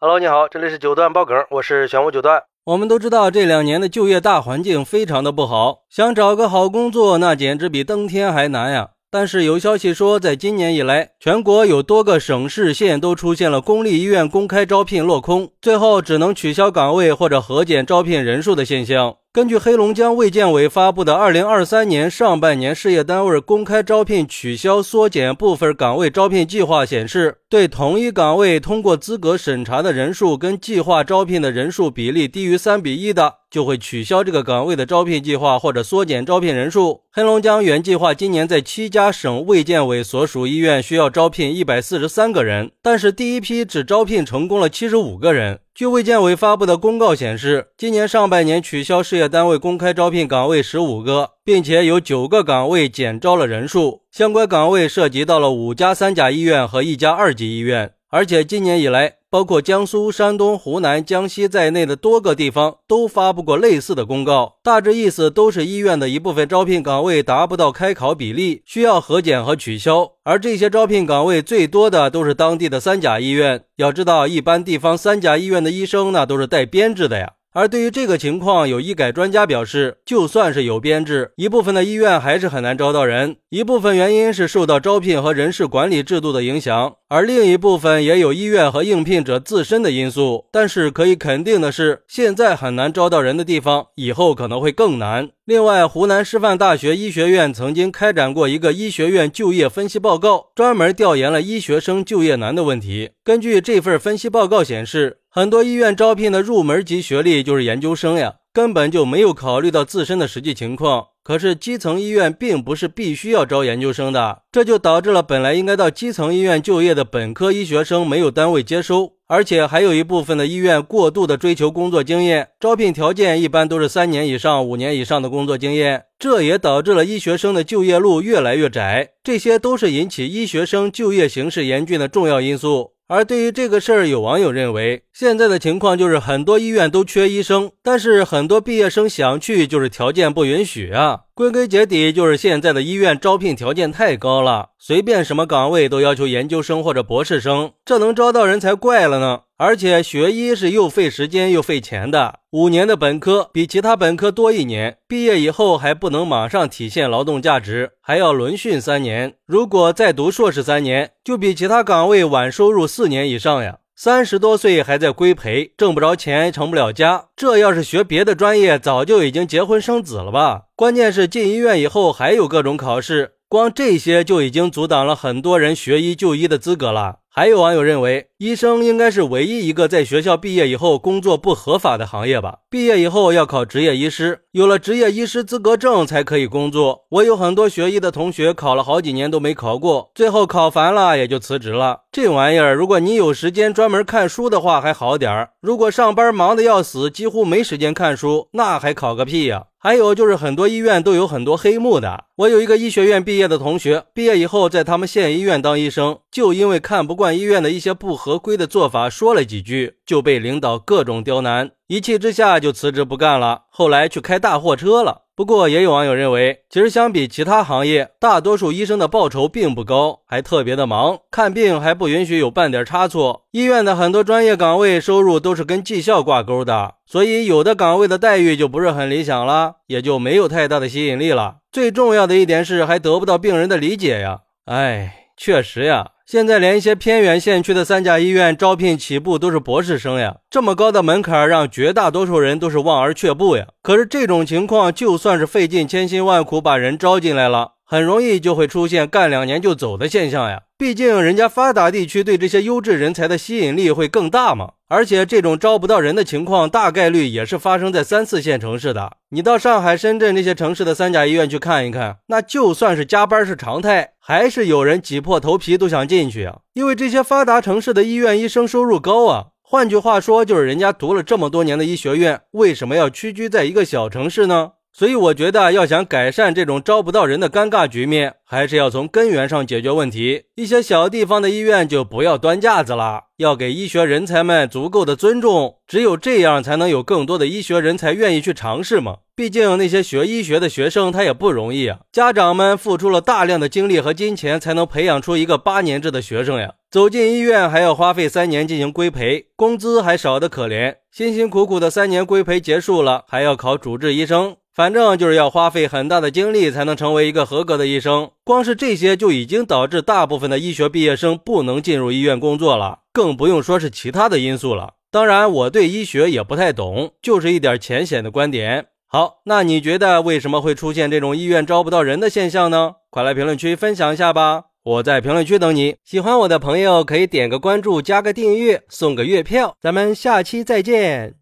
Hello，你好，这里是九段爆梗，我是玄武九段。我们都知道这两年的就业大环境非常的不好，想找个好工作那简直比登天还难呀。但是有消息说，在今年以来，全国有多个省市县都出现了公立医院公开招聘落空，最后只能取消岗位或者核减招聘人数的现象。根据黑龙江卫健委发布的二零二三年上半年事业单位公开招聘取消缩减部分岗位招聘计划显示，对同一岗位通过资格审查的人数跟计划招聘的人数比例低于三比一的，就会取消这个岗位的招聘计划或者缩减招聘人数。黑龙江原计划今年在七家省卫健委所属医院需要招聘一百四十三个人，但是第一批只招聘成功了七十五个人。据卫健委发布的公告显示，今年上半年取消事业单位公开招聘岗位十五个，并且有九个岗位减招了人数。相关岗位涉及到了五家三甲医院和一家二级医院。而且今年以来，包括江苏、山东、湖南、江西在内的多个地方都发布过类似的公告，大致意思都是医院的一部分招聘岗位达不到开考比例，需要核减和取消。而这些招聘岗位最多的都是当地的三甲医院。要知道，一般地方三甲医院的医生那都是带编制的呀。而对于这个情况，有医改专家表示，就算是有编制，一部分的医院还是很难招到人。一部分原因是受到招聘和人事管理制度的影响，而另一部分也有医院和应聘者自身的因素。但是可以肯定的是，现在很难招到人的地方，以后可能会更难。另外，湖南师范大学医学院曾经开展过一个医学院就业分析报告，专门调研了医学生就业难的问题。根据这份分析报告显示，很多医院招聘的入门级学历就是研究生呀，根本就没有考虑到自身的实际情况。可是基层医院并不是必须要招研究生的，这就导致了本来应该到基层医院就业的本科医学生没有单位接收，而且还有一部分的医院过度的追求工作经验，招聘条件一般都是三年以上、五年以上的工作经验，这也导致了医学生的就业路越来越窄。这些都是引起医学生就业形势严峻的重要因素。而对于这个事儿，有网友认为，现在的情况就是很多医院都缺医生，但是很多毕业生想去，就是条件不允许啊。归根结底，就是现在的医院招聘条件太高了，随便什么岗位都要求研究生或者博士生，这能招到人才怪了呢。而且学医是又费时间又费钱的，五年的本科比其他本科多一年，毕业以后还不能马上体现劳动价值，还要轮训三年。如果再读硕士三年，就比其他岗位晚收入四年以上呀。三十多岁还在规培，挣不着钱，成不了家。这要是学别的专业，早就已经结婚生子了吧？关键是进医院以后还有各种考试，光这些就已经阻挡了很多人学医就医的资格了。还有网友认为，医生应该是唯一一个在学校毕业以后工作不合法的行业吧？毕业以后要考执业医师，有了执业医师资格证才可以工作。我有很多学医的同学考了好几年都没考过，最后考烦了也就辞职了。这玩意儿，如果你有时间专门看书的话还好点儿；如果上班忙得要死，几乎没时间看书，那还考个屁呀！还有就是很多医院都有很多黑幕的。我有一个医学院毕业的同学，毕业以后在他们县医院当医生，就因为看不惯医院的一些不合规的做法，说了几句就被领导各种刁难，一气之下就辞职不干了。后来去开大货车了。不过也有网友认为，其实相比其他行业，大多数医生的报酬并不高，还特别的忙，看病还不允许有半点差错。医院的很多专业岗位收入都是跟绩效挂钩的，所以有的岗位的待遇就不是很理想了，也就没有太大的吸引力了。最重要的一点是，还得不到病人的理解呀。哎，确实呀。现在连一些偏远县区的三甲医院招聘起步都是博士生呀，这么高的门槛让绝大多数人都是望而却步呀。可是这种情况，就算是费尽千辛万苦把人招进来了，很容易就会出现干两年就走的现象呀。毕竟人家发达地区对这些优质人才的吸引力会更大嘛。而且这种招不到人的情况，大概率也是发生在三四线城市的。你到上海、深圳这些城市的三甲医院去看一看，那就算是加班是常态，还是有人挤破头皮都想进去啊！因为这些发达城市的医院医生收入高啊。换句话说，就是人家读了这么多年的医学院，为什么要屈居在一个小城市呢？所以我觉得要想改善这种招不到人的尴尬局面，还是要从根源上解决问题。一些小地方的医院就不要端架子了，要给医学人才们足够的尊重。只有这样，才能有更多的医学人才愿意去尝试嘛。毕竟那些学医学的学生他也不容易啊，家长们付出了大量的精力和金钱，才能培养出一个八年制的学生呀。走进医院还要花费三年进行规培，工资还少得可怜。辛辛苦苦的三年规培结束了，还要考主治医生。反正就是要花费很大的精力才能成为一个合格的医生，光是这些就已经导致大部分的医学毕业生不能进入医院工作了，更不用说是其他的因素了。当然，我对医学也不太懂，就是一点浅显的观点。好，那你觉得为什么会出现这种医院招不到人的现象呢？快来评论区分享一下吧！我在评论区等你。喜欢我的朋友可以点个关注，加个订阅，送个月票。咱们下期再见。